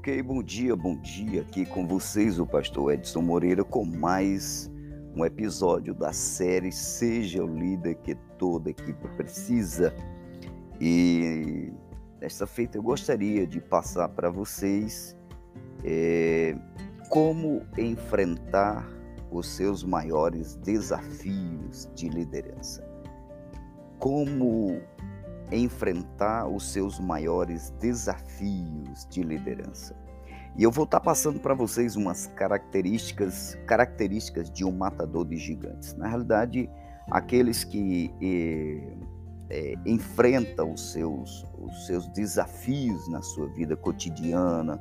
Ok, bom dia, bom dia. Aqui com vocês o pastor Edson Moreira com mais um episódio da série Seja o Líder que toda equipe precisa. E nesta feita eu gostaria de passar para vocês é, como enfrentar os seus maiores desafios de liderança. Como enfrentar os seus maiores desafios de liderança. E eu vou estar passando para vocês umas características, características de um matador de gigantes. Na realidade, aqueles que eh, eh, enfrentam os seus, os seus desafios na sua vida cotidiana,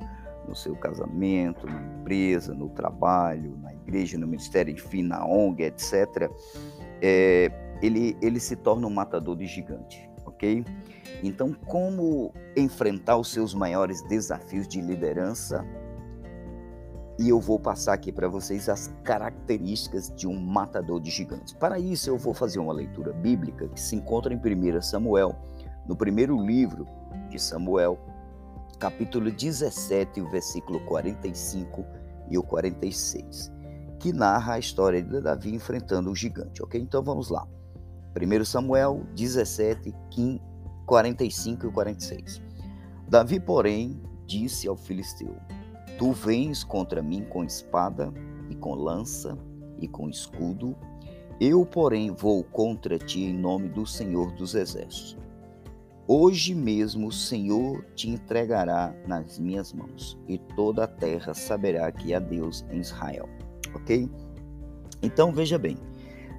no seu casamento, na empresa, no trabalho, na igreja, no ministério, enfim, na ONG, etc., eh, ele, ele se torna um matador de gigante ok? Então, como enfrentar os seus maiores desafios de liderança? E eu vou passar aqui para vocês as características de um matador de gigantes. Para isso, eu vou fazer uma leitura bíblica que se encontra em 1 Samuel, no primeiro livro de Samuel, capítulo 17, o versículo 45 e o 46, que narra a história de Davi enfrentando o gigante, ok? Então vamos lá. 1 Samuel 17, 45 e 46. Davi, porém, disse ao filisteu: Tu vens contra mim com espada e com lança e com escudo, eu, porém, vou contra ti em nome do Senhor dos Exércitos. Hoje mesmo o Senhor te entregará nas minhas mãos, e toda a terra saberá que há Deus em Israel. Ok? Então veja bem,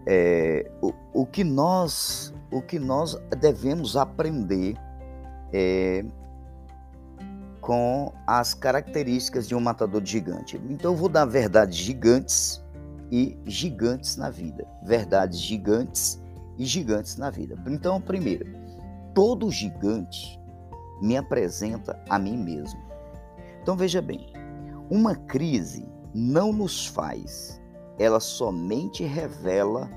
é, o, o, que nós, o que nós devemos aprender é, com as características de um matador de gigante. Então eu vou dar verdades gigantes e gigantes na vida. Verdades gigantes e gigantes na vida. Então, primeiro, todo gigante me apresenta a mim mesmo. Então veja bem, uma crise não nos faz ela somente revela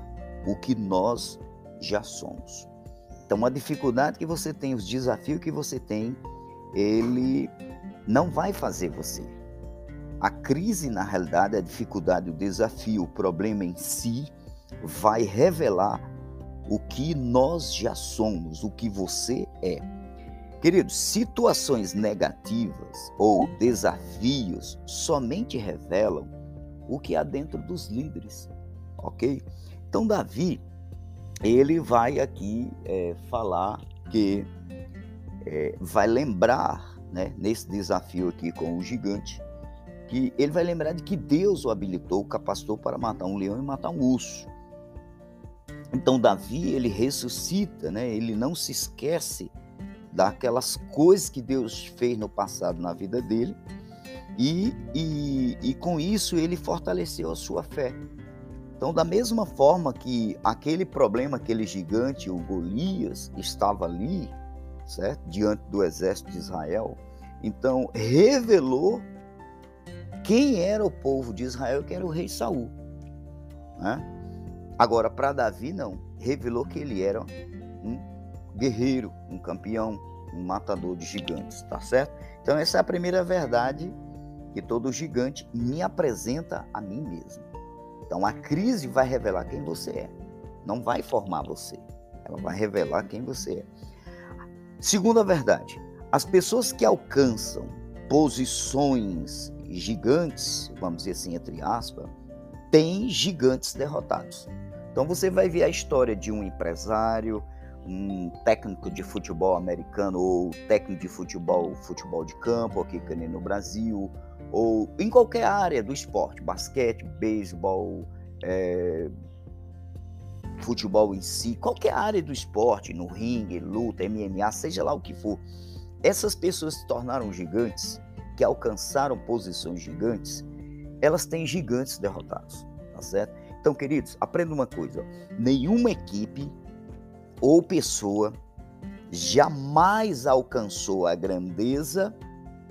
o que nós já somos. Então, a dificuldade que você tem, os desafios que você tem, ele não vai fazer você. A crise, na realidade, a dificuldade, o desafio, o problema em si, vai revelar o que nós já somos, o que você é. Queridos, situações negativas ou desafios somente revelam o que há dentro dos líderes, ok? Então, Davi, ele vai aqui é, falar que é, vai lembrar, né, nesse desafio aqui com o gigante, que ele vai lembrar de que Deus o habilitou, capacitou para matar um leão e matar um urso. Então Davi ele ressuscita, né? Ele não se esquece daquelas coisas que Deus fez no passado na vida dele e, e, e com isso ele fortaleceu a sua fé. Então, da mesma forma que aquele problema, aquele gigante, o Golias, estava ali, certo? Diante do exército de Israel, então revelou quem era o povo de Israel, que era o rei Saul. Né? Agora, para Davi, não. Revelou que ele era um guerreiro, um campeão, um matador de gigantes, tá certo? Então, essa é a primeira verdade que todo gigante me apresenta a mim mesmo. Então a crise vai revelar quem você é, não vai formar você, ela vai revelar quem você é. Segunda verdade, as pessoas que alcançam posições gigantes, vamos dizer assim, entre aspas, têm gigantes derrotados. Então você vai ver a história de um empresário, um técnico de futebol americano ou técnico de futebol, futebol de campo aqui no Brasil, ou em qualquer área do esporte, basquete, beisebol, é, futebol em si, qualquer área do esporte, no ringue, luta, MMA, seja lá o que for, essas pessoas se tornaram gigantes, que alcançaram posições gigantes, elas têm gigantes derrotados, tá certo? Então, queridos, aprenda uma coisa: nenhuma equipe ou pessoa jamais alcançou a grandeza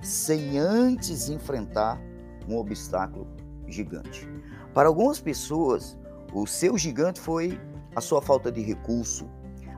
sem antes enfrentar um obstáculo gigante. Para algumas pessoas, o seu gigante foi a sua falta de recurso.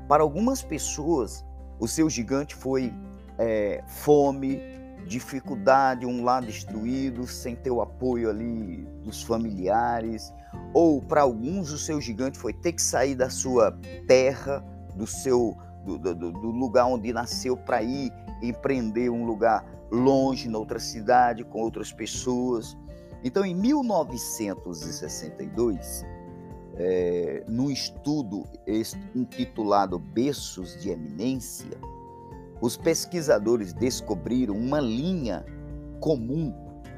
Para algumas pessoas, o seu gigante foi é, fome, dificuldade, um lar destruído, sem ter o apoio ali dos familiares, ou para alguns o seu gigante foi ter que sair da sua terra, do seu do, do, do lugar onde nasceu para ir empreender um lugar longe, noutra cidade, com outras pessoas. Então, em 1962, é, num estudo intitulado Berços de Eminência, os pesquisadores descobriram uma linha comum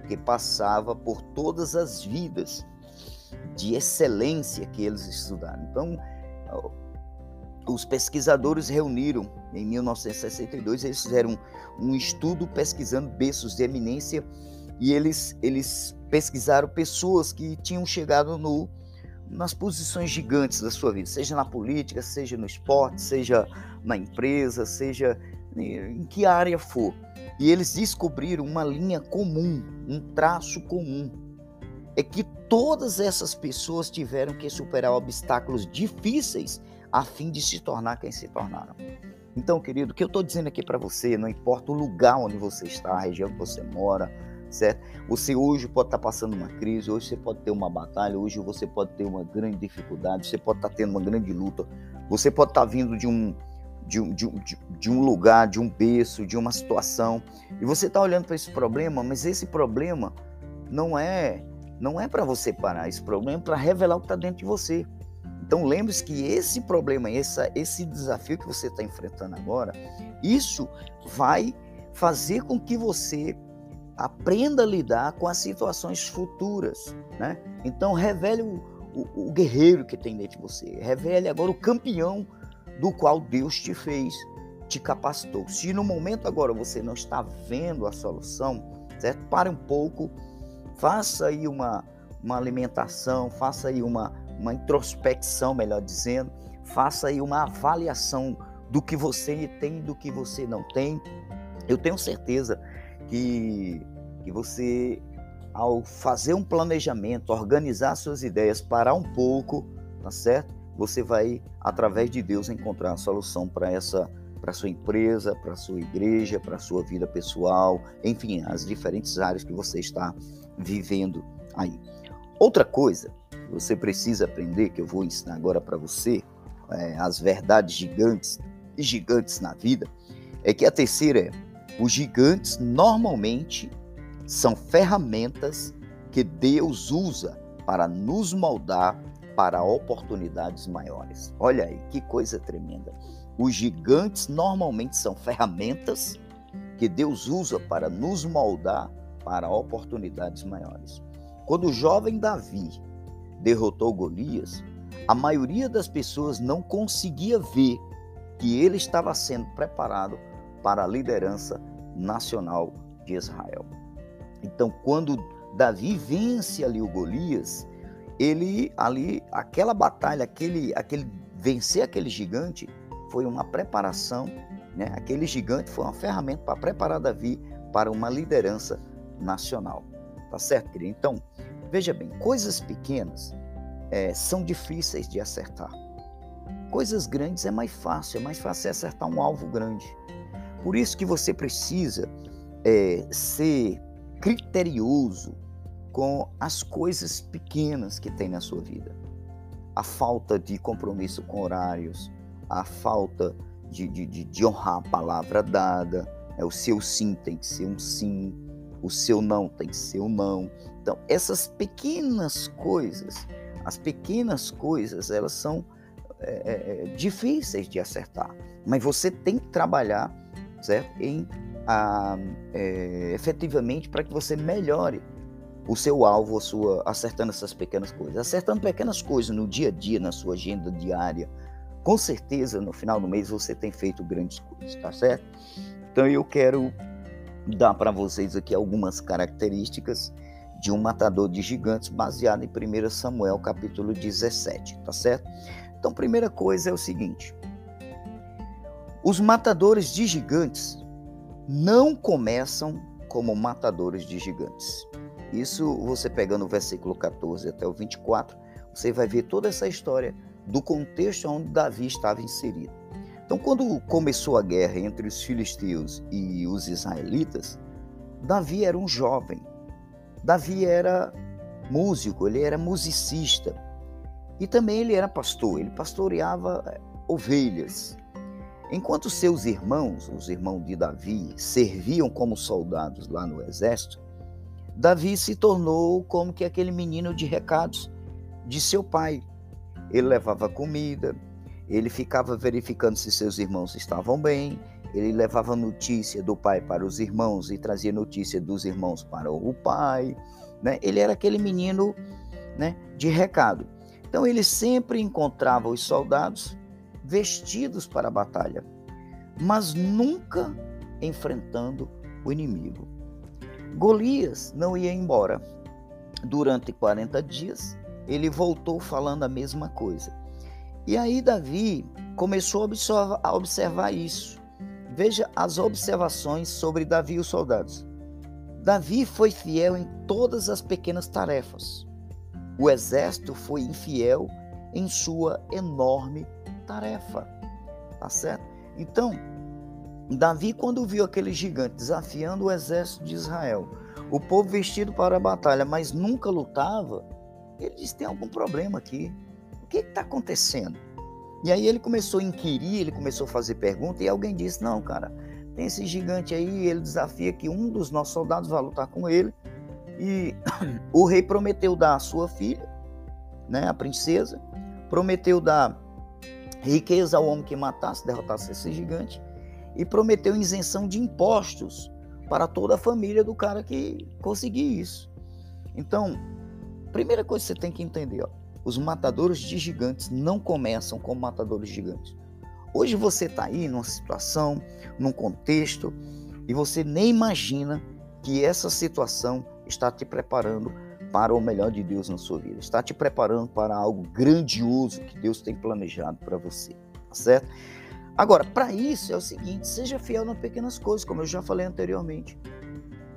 que passava por todas as vidas de excelência que eles estudaram. Então, os pesquisadores reuniram em 1962, eles fizeram um estudo pesquisando berços de eminência e eles, eles pesquisaram pessoas que tinham chegado no, nas posições gigantes da sua vida, seja na política, seja no esporte, seja na empresa, seja em que área for. E eles descobriram uma linha comum, um traço comum. É que todas essas pessoas tiveram que superar obstáculos difíceis a fim de se tornar quem se tornaram. Então, querido, o que eu estou dizendo aqui para você, não importa o lugar onde você está, a região que você mora, certo? Você hoje pode estar tá passando uma crise, hoje você pode ter uma batalha, hoje você pode ter uma grande dificuldade, você pode estar tá tendo uma grande luta, você pode estar tá vindo de um, de um, de, um, de um lugar, de um berço, de uma situação, e você está olhando para esse problema, mas esse problema não é não é para você parar, esse problema é para revelar o que está dentro de você. Então lembre-se que esse problema, essa, esse desafio que você está enfrentando agora, isso vai fazer com que você aprenda a lidar com as situações futuras, né? Então revele o, o, o guerreiro que tem dentro de você, revele agora o campeão do qual Deus te fez, te capacitou. Se no momento agora você não está vendo a solução, certo? Pare um pouco, faça aí uma, uma alimentação, faça aí uma uma introspecção, melhor dizendo, faça aí uma avaliação do que você tem do que você não tem. Eu tenho certeza que, que você, ao fazer um planejamento, organizar suas ideias, parar um pouco, tá certo? Você vai, através de Deus, encontrar a solução para essa para sua empresa, para sua igreja, para sua vida pessoal, enfim, as diferentes áreas que você está vivendo aí. Outra coisa você precisa aprender, que eu vou ensinar agora para você, é, as verdades gigantes e gigantes na vida, é que a terceira é: os gigantes normalmente são ferramentas que Deus usa para nos moldar para oportunidades maiores. Olha aí, que coisa tremenda. Os gigantes normalmente são ferramentas que Deus usa para nos moldar para oportunidades maiores. Quando o jovem Davi derrotou Golias, a maioria das pessoas não conseguia ver que ele estava sendo preparado para a liderança nacional de Israel. Então, quando Davi vence ali o Golias, ele ali aquela batalha, aquele aquele vencer aquele gigante foi uma preparação, né? Aquele gigante foi uma ferramenta para preparar Davi para uma liderança nacional. Tá certo, querido? Então, Veja bem, coisas pequenas é, são difíceis de acertar. Coisas grandes é mais fácil, é mais fácil acertar um alvo grande. Por isso que você precisa é, ser criterioso com as coisas pequenas que tem na sua vida. A falta de compromisso com horários, a falta de, de, de, de honrar a palavra dada, é, o seu sim tem que ser um sim, o seu não tem que ser um não. Então, essas pequenas coisas, as pequenas coisas, elas são é, é, é, difíceis de acertar, mas você tem que trabalhar, certo? Em a, é, efetivamente para que você melhore o seu alvo, a sua, acertando essas pequenas coisas, acertando pequenas coisas no dia a dia, na sua agenda diária. Com certeza, no final do mês você tem feito grandes coisas, tá certo? Então eu quero dar para vocês aqui algumas características de um matador de gigantes baseado em 1 Samuel capítulo 17, tá certo? Então, primeira coisa é o seguinte: os matadores de gigantes não começam como matadores de gigantes. Isso você pegando o versículo 14 até o 24, você vai ver toda essa história do contexto onde Davi estava inserido. Então, quando começou a guerra entre os filisteus e os israelitas, Davi era um jovem. Davi era músico, ele era musicista. E também ele era pastor, ele pastoreava eh, ovelhas. Enquanto seus irmãos, os irmãos de Davi, serviam como soldados lá no exército, Davi se tornou como que aquele menino de recados de seu pai. Ele levava comida, ele ficava verificando se seus irmãos estavam bem, ele levava notícia do pai para os irmãos e trazia notícia dos irmãos para o pai. Né? Ele era aquele menino né, de recado. Então ele sempre encontrava os soldados vestidos para a batalha, mas nunca enfrentando o inimigo. Golias não ia embora. Durante 40 dias, ele voltou falando a mesma coisa. E aí Davi começou a observar, a observar isso. Veja as observações sobre Davi e os soldados. Davi foi fiel em todas as pequenas tarefas. O exército foi infiel em sua enorme tarefa. Tá certo? Então, Davi, quando viu aquele gigante desafiando o exército de Israel, o povo vestido para a batalha, mas nunca lutava, ele disse: tem algum problema aqui. O que está acontecendo? E aí ele começou a inquirir, ele começou a fazer perguntas, e alguém disse: não, cara, tem esse gigante aí, ele desafia que um dos nossos soldados vá lutar com ele. E o rei prometeu dar a sua filha, né, a princesa, prometeu dar riqueza ao homem que matasse, derrotasse esse gigante, e prometeu isenção de impostos para toda a família do cara que conseguir isso. Então, primeira coisa que você tem que entender, ó, os matadores de gigantes não começam como matadores gigantes. Hoje você está aí numa situação, num contexto, e você nem imagina que essa situação está te preparando para o melhor de Deus na sua vida. Está te preparando para algo grandioso que Deus tem planejado para você, tá certo? Agora, para isso é o seguinte, seja fiel nas pequenas coisas, como eu já falei anteriormente.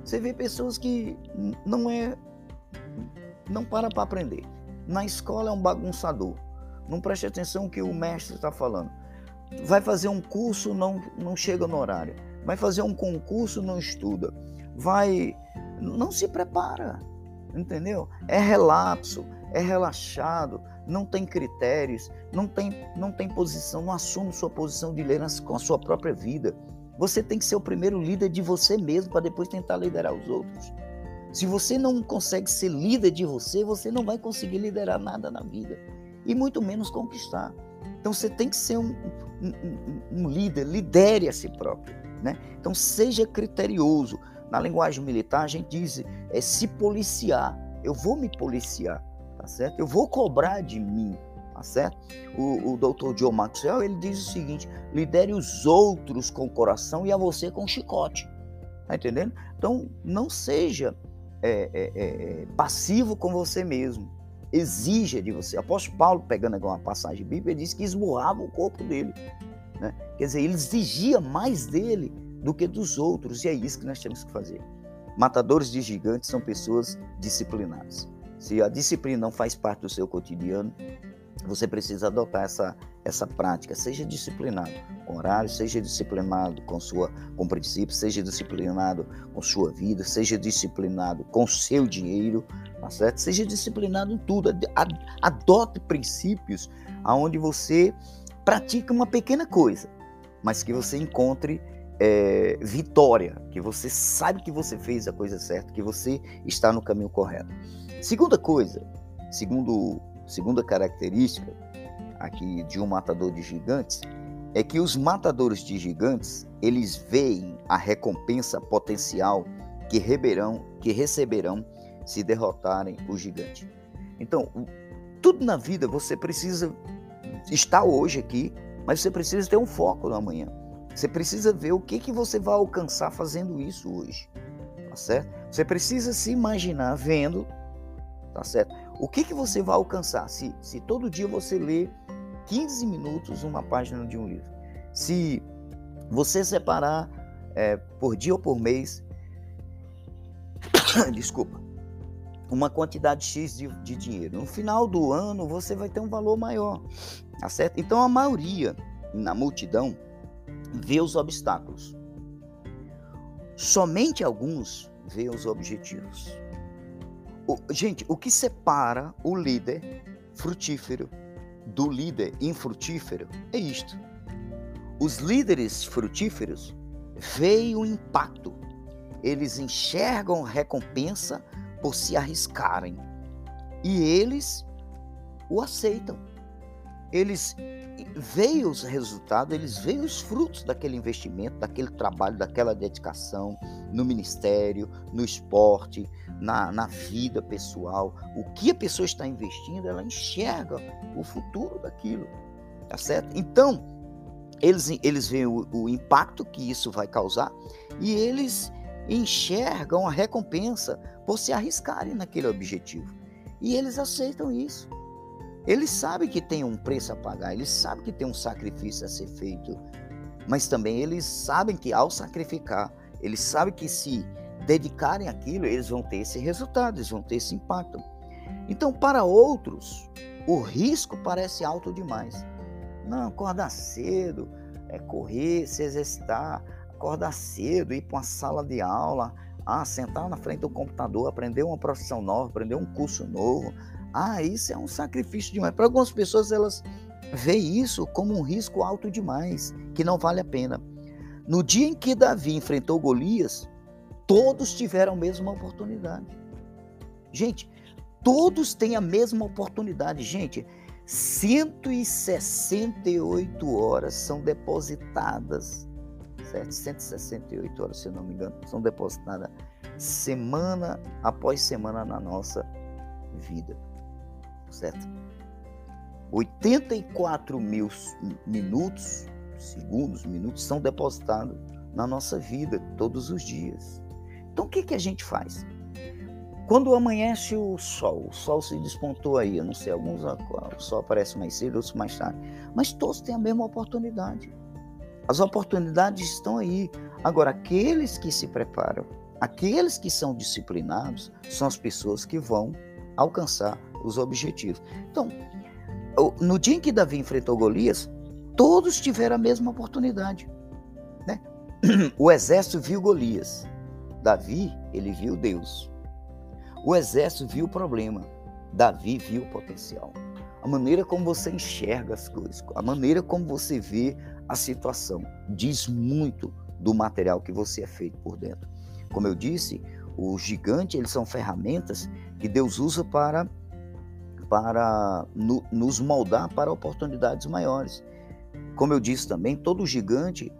Você vê pessoas que não é não para para aprender. Na escola é um bagunçador. Não preste atenção no que o mestre está falando. Vai fazer um curso, não, não chega no horário. Vai fazer um concurso, não estuda. Vai. Não se prepara. Entendeu? É relapso, é relaxado, não tem critérios, não tem, não tem posição, não assume sua posição de líder com a sua própria vida. Você tem que ser o primeiro líder de você mesmo para depois tentar liderar os outros. Se você não consegue ser líder de você, você não vai conseguir liderar nada na vida e muito menos conquistar. Então você tem que ser um, um, um líder, lidere a si próprio. Né? Então seja criterioso. Na linguagem militar a gente diz é se policiar. Eu vou me policiar, tá certo? Eu vou cobrar de mim, tá certo? O, o doutor John Maxwell ele diz o seguinte: lidere os outros com o coração e a você com o chicote. Tá entendendo? Então não seja é, é, é, passivo com você mesmo. Exija de você. Apóstolo Paulo, pegando uma passagem bíblica, diz que esmurrava o corpo dele. Né? Quer dizer, ele exigia mais dele do que dos outros. E é isso que nós temos que fazer. Matadores de gigantes são pessoas disciplinadas. Se a disciplina não faz parte do seu cotidiano, você precisa adotar essa, essa prática. Seja disciplinado com horário, seja disciplinado com, sua, com princípios, seja disciplinado com sua vida, seja disciplinado com seu dinheiro, tá certo? Seja disciplinado em tudo. Adote princípios aonde você pratica uma pequena coisa, mas que você encontre é, vitória, que você sabe que você fez a coisa certa, que você está no caminho correto. Segunda coisa, segundo segunda característica aqui de um matador de gigantes é que os matadores de gigantes, eles veem a recompensa potencial que, que receberão se derrotarem o gigante. Então, tudo na vida você precisa estar hoje aqui, mas você precisa ter um foco no amanhã. Você precisa ver o que, que você vai alcançar fazendo isso hoje. Tá certo? Você precisa se imaginar vendo, tá certo? O que, que você vai alcançar se, se todo dia você lê 15 minutos uma página de um livro? Se você separar é, por dia ou por mês, desculpa, uma quantidade X de, de dinheiro. No final do ano você vai ter um valor maior, tá certo? Então a maioria na multidão vê os obstáculos. Somente alguns veem os objetivos. O, gente, o que separa o líder frutífero do líder infrutífero é isto. Os líderes frutíferos veem o impacto, eles enxergam recompensa por se arriscarem e eles o aceitam. Eles veem os resultados, eles veem os frutos daquele investimento, daquele trabalho, daquela dedicação no ministério, no esporte, na, na vida pessoal. O que a pessoa está investindo, ela enxerga o futuro daquilo, tá certo? Então, eles, eles veem o, o impacto que isso vai causar e eles enxergam a recompensa por se arriscarem naquele objetivo. E eles aceitam isso. Eles sabem que tem um preço a pagar, eles sabem que tem um sacrifício a ser feito, mas também eles sabem que ao sacrificar, eles sabem que se dedicarem àquilo, eles vão ter esse resultado, eles vão ter esse impacto. Então, para outros, o risco parece alto demais. Não, acordar cedo, é correr, se exercitar, acordar cedo, ir para uma sala de aula, ah, sentar na frente do computador, aprender uma profissão nova, aprender um curso novo. Ah, isso é um sacrifício demais. Para algumas pessoas, elas veem isso como um risco alto demais, que não vale a pena. No dia em que Davi enfrentou Golias, todos tiveram a mesma oportunidade. Gente, todos têm a mesma oportunidade. Gente, 168 horas são depositadas certo? 168 horas, se não me engano, são depositadas semana após semana na nossa vida? 84 mil minutos, segundos, minutos são depositados na nossa vida todos os dias. Então o que, que a gente faz? Quando amanhece o sol, o sol se despontou aí, eu não sei, alguns o sol aparece mais cedo, outros mais tarde, mas todos têm a mesma oportunidade. As oportunidades estão aí. Agora, aqueles que se preparam, aqueles que são disciplinados, são as pessoas que vão alcançar os objetivos. Então, no dia em que Davi enfrentou Golias, todos tiveram a mesma oportunidade. Né? O exército viu Golias. Davi, ele viu Deus. O exército viu o problema. Davi viu o potencial. A maneira como você enxerga as coisas, a maneira como você vê a situação diz muito do material que você é feito por dentro. Como eu disse, o gigante eles são ferramentas que Deus usa para para no, nos moldar para oportunidades maiores. Como eu disse também, todo gigante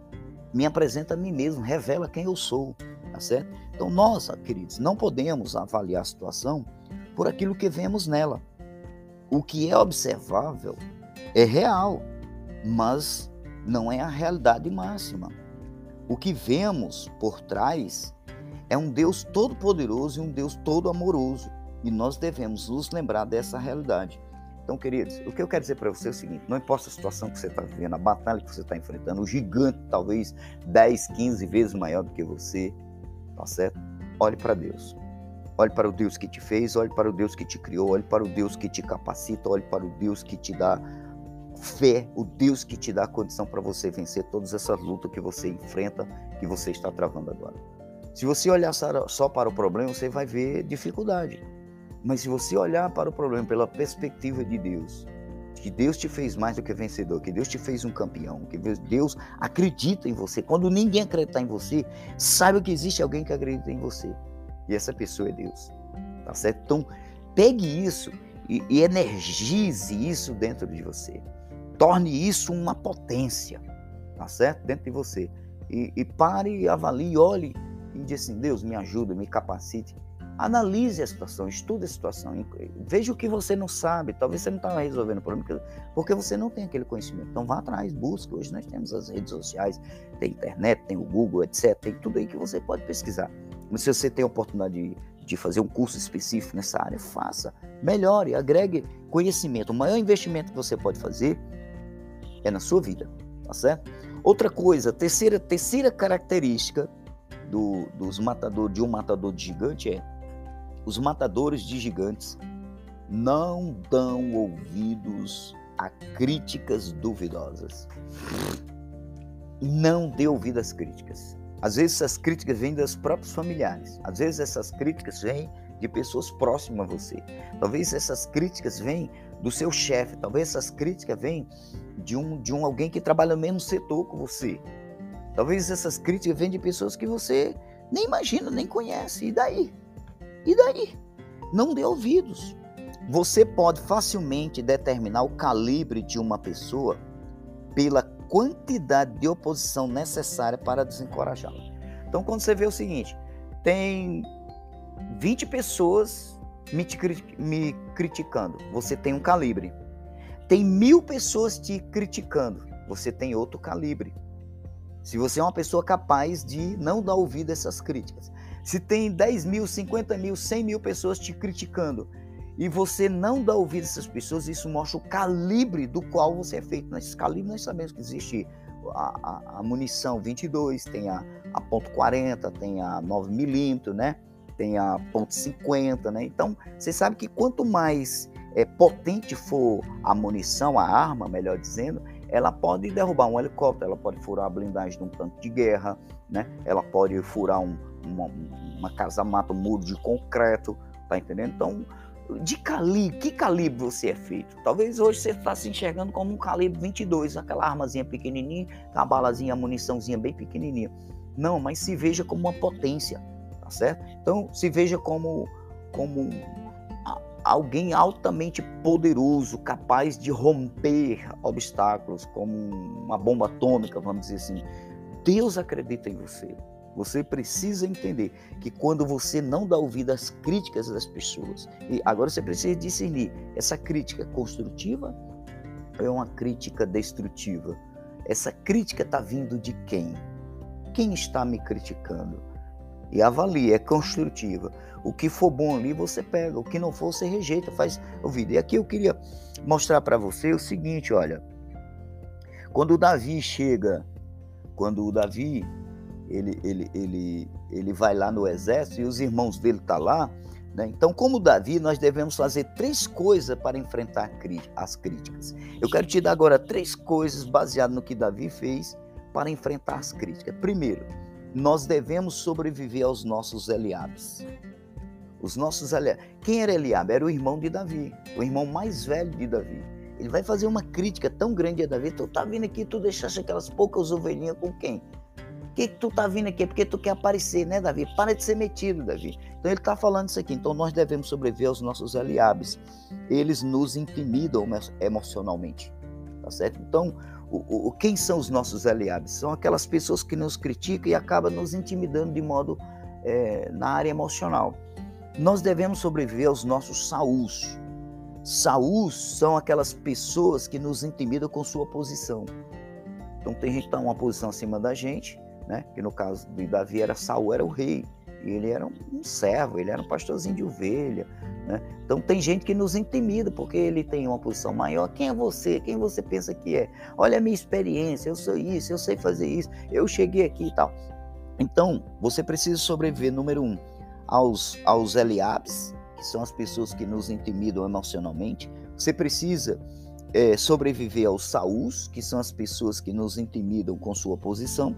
me apresenta a mim mesmo, revela quem eu sou, tá certo? Então nós, queridos, não podemos avaliar a situação por aquilo que vemos nela. O que é observável é real, mas não é a realidade máxima. O que vemos por trás é um Deus todo-poderoso e um Deus todo-amoroso. E nós devemos nos lembrar dessa realidade. Então, queridos, o que eu quero dizer para você é o seguinte: não importa a situação que você está vivendo, a batalha que você está enfrentando, o gigante talvez 10, 15 vezes maior do que você, tá certo? Olhe para Deus. Olhe para o Deus que te fez, olhe para o Deus que te criou, olhe para o Deus que te capacita, olhe para o Deus que te dá fé, o Deus que te dá a condição para você vencer todas essas lutas que você enfrenta, que você está travando agora. Se você olhar só para o problema, você vai ver dificuldade. Mas se você olhar para o problema pela perspectiva de Deus, que Deus te fez mais do que vencedor, que Deus te fez um campeão, que Deus acredita em você. Quando ninguém acreditar em você, saiba que existe alguém que acredita em você. E essa pessoa é Deus. Tá certo? Então, pegue isso e, e energize isso dentro de você. Torne isso uma potência, tá certo? Dentro de você. E, e pare, avalie, olhe e diz assim: Deus, me ajuda, me capacite. Analise a situação, estude a situação, veja o que você não sabe. Talvez você não está resolvendo o problema porque você não tem aquele conhecimento. Então vá atrás, busque. Hoje nós temos as redes sociais, tem internet, tem o Google, etc. Tem tudo aí que você pode pesquisar. Mas se você tem a oportunidade de, de fazer um curso específico nessa área, faça. Melhore, agregue conhecimento. O maior investimento que você pode fazer é na sua vida, tá certo? Outra coisa, terceira, terceira característica do, dos matadores, de um matador de gigante é os matadores de gigantes não dão ouvidos a críticas duvidosas. Não dê ouvido às críticas. Às vezes essas críticas vêm dos próprios familiares. Às vezes essas críticas vêm de pessoas próximas a você. Talvez essas críticas vêm do seu chefe. Talvez essas críticas vêm de um, de um alguém que trabalha no mesmo setor que você. Talvez essas críticas venham de pessoas que você nem imagina, nem conhece. E daí? E daí? Não dê ouvidos. Você pode facilmente determinar o calibre de uma pessoa pela quantidade de oposição necessária para desencorajá-la. Então, quando você vê o seguinte, tem 20 pessoas me, me criticando, você tem um calibre. Tem mil pessoas te criticando, você tem outro calibre. Se você é uma pessoa capaz de não dar ouvido a essas críticas. Se tem 10 mil, 50 mil, 100 mil pessoas te criticando e você não dá ouvido a essas pessoas, isso mostra o calibre do qual você é feito. Nesse calibre nós sabemos que existe a, a, a munição 22, tem a, a ponto .40, tem a 9 milímetros, né? Tem a ponto .50, né? Então, você sabe que quanto mais é, potente for a munição, a arma, melhor dizendo, ela pode derrubar um helicóptero, ela pode furar a blindagem de um tanque de guerra, né? ela pode furar um, uma, uma casa-mata, um muro de concreto, tá entendendo? Então, de calibre, que calibre você é feito? Talvez hoje você está se enxergando como um calibre 22, aquela armazinha pequenininha, a balazinha, a muniçãozinha bem pequenininha. Não, mas se veja como uma potência, tá certo? Então, se veja como, como alguém altamente poderoso, capaz de romper obstáculos, como uma bomba atômica, vamos dizer assim. Deus acredita em você. Você precisa entender que quando você não dá ouvido às críticas das pessoas, e agora você precisa discernir essa crítica construtiva ou é uma crítica destrutiva? Essa crítica está vindo de quem? Quem está me criticando? E avalie, é construtiva. O que for bom ali você pega, o que não for você rejeita, faz ouvido. E aqui eu queria mostrar para você o seguinte, olha. Quando o Davi chega, quando o Davi ele, ele, ele, ele vai lá no exército e os irmãos dele estão tá lá, né? Então, como Davi, nós devemos fazer três coisas para enfrentar as críticas. Eu quero te dar agora três coisas baseadas no que Davi fez para enfrentar as críticas. Primeiro, nós devemos sobreviver aos nossos Eliabes. Os nossos aliados. Quem era Eliabe? Era o irmão de Davi, o irmão mais velho de Davi. Ele vai fazer uma crítica tão grande a Davi. Tu tá vindo aqui, tu deixaste aquelas poucas ovelhinhas com quem? Que, que tu tá vindo aqui? Porque tu quer aparecer, né, Davi? Para de ser metido, Davi. Então ele está falando isso aqui. Então nós devemos sobreviver aos nossos aliados. Eles nos intimidam emocionalmente. Tá certo? Então, o, o, quem são os nossos aliados? São aquelas pessoas que nos criticam e acabam nos intimidando de modo é, na área emocional. Nós devemos sobreviver aos nossos saús. Saús são aquelas pessoas que nos intimidam com sua posição. Então tem gente que está uma posição acima da gente, né? Que no caso de Davi era Saul era o rei e ele era um servo, ele era um pastorzinho de ovelha, né? Então tem gente que nos intimida porque ele tem uma posição maior. Quem é você? Quem você pensa que é? Olha a minha experiência, eu sou isso, eu sei fazer isso, eu cheguei aqui e tal. Então você precisa sobreviver número um aos, aos Eliabes, que são as pessoas que nos intimidam emocionalmente. Você precisa é, sobreviver aos Saús, que são as pessoas que nos intimidam com sua posição.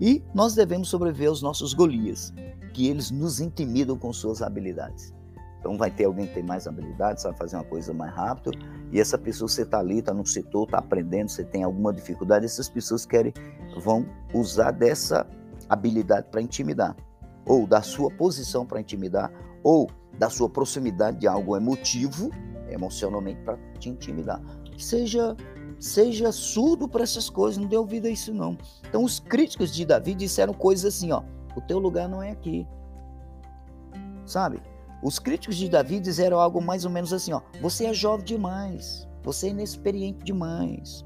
E nós devemos sobreviver aos nossos Golias, que eles nos intimidam com suas habilidades. Então vai ter alguém que tem mais habilidades, sabe fazer uma coisa mais rápido, e essa pessoa você está ali, está no setor, está aprendendo, você tem alguma dificuldade, essas pessoas querem, vão usar dessa habilidade para intimidar ou da sua posição para intimidar, ou da sua proximidade de algo emotivo, emocionalmente, para te intimidar. Seja seja surdo para essas coisas, não dê ouvido a isso não. Então os críticos de Davi disseram coisas assim, ó, o teu lugar não é aqui. Sabe? Os críticos de Davi disseram algo mais ou menos assim, ó, você é jovem demais, você é inexperiente demais,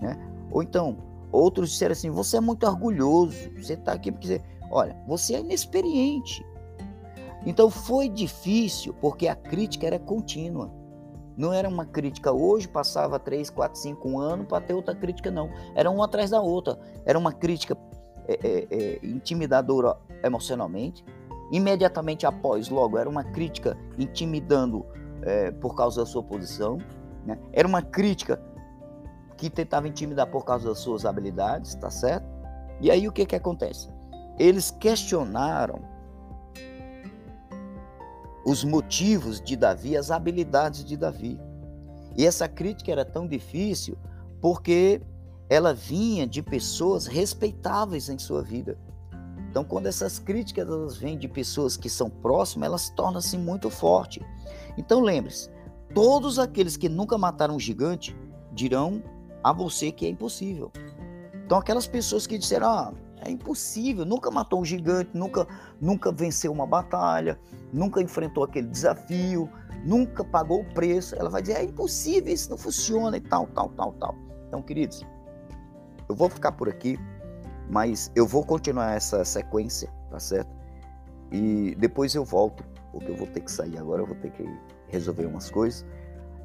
né? Ou então, outros disseram assim, você é muito orgulhoso, você está aqui porque você... Olha, você é inexperiente. Então foi difícil porque a crítica era contínua. Não era uma crítica hoje, passava 3, 4, 5 anos para ter outra crítica, não. Era uma atrás da outra. Era uma crítica é, é, é, intimidadora emocionalmente. Imediatamente após, logo, era uma crítica intimidando é, por causa da sua posição. Né? Era uma crítica que tentava intimidar por causa das suas habilidades, tá certo? E aí o que, que acontece? eles questionaram os motivos de Davi, as habilidades de Davi. E essa crítica era tão difícil porque ela vinha de pessoas respeitáveis em sua vida. Então, quando essas críticas elas vêm de pessoas que são próximas, elas tornam-se muito fortes. Então, lembre-se: todos aqueles que nunca mataram um gigante dirão a você que é impossível. Então, aquelas pessoas que disseram, ah, é impossível, nunca matou um gigante, nunca, nunca venceu uma batalha, nunca enfrentou aquele desafio, nunca pagou o preço, ela vai dizer, é impossível, isso não funciona e tal, tal, tal, tal. Então, queridos, eu vou ficar por aqui, mas eu vou continuar essa sequência, tá certo? E depois eu volto, porque eu vou ter que sair agora, eu vou ter que resolver umas coisas.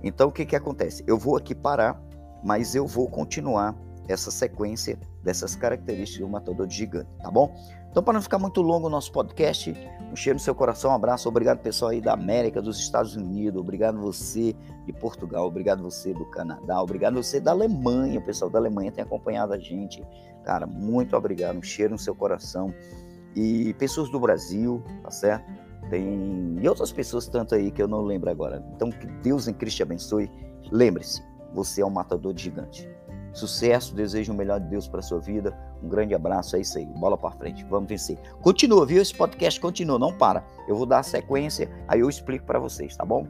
Então, o que que acontece? Eu vou aqui parar, mas eu vou continuar essa sequência dessas características do matador de gigante, tá bom? Então, para não ficar muito longo o nosso podcast, um cheiro no seu coração, um abraço, obrigado pessoal aí da América, dos Estados Unidos, obrigado você de Portugal, obrigado você do Canadá, obrigado você da Alemanha, o pessoal da Alemanha tem acompanhado a gente, cara, muito obrigado, um cheiro no seu coração. E pessoas do Brasil, tá certo? Tem e outras pessoas tanto aí que eu não lembro agora. Então que Deus em Cristo te abençoe. Lembre-se, você é um matador de gigante. Sucesso, desejo o melhor de Deus para sua vida. Um grande abraço, é isso aí. Bola para frente, vamos vencer. Continua, viu? Esse podcast continua, não para. Eu vou dar a sequência, aí eu explico para vocês, tá bom?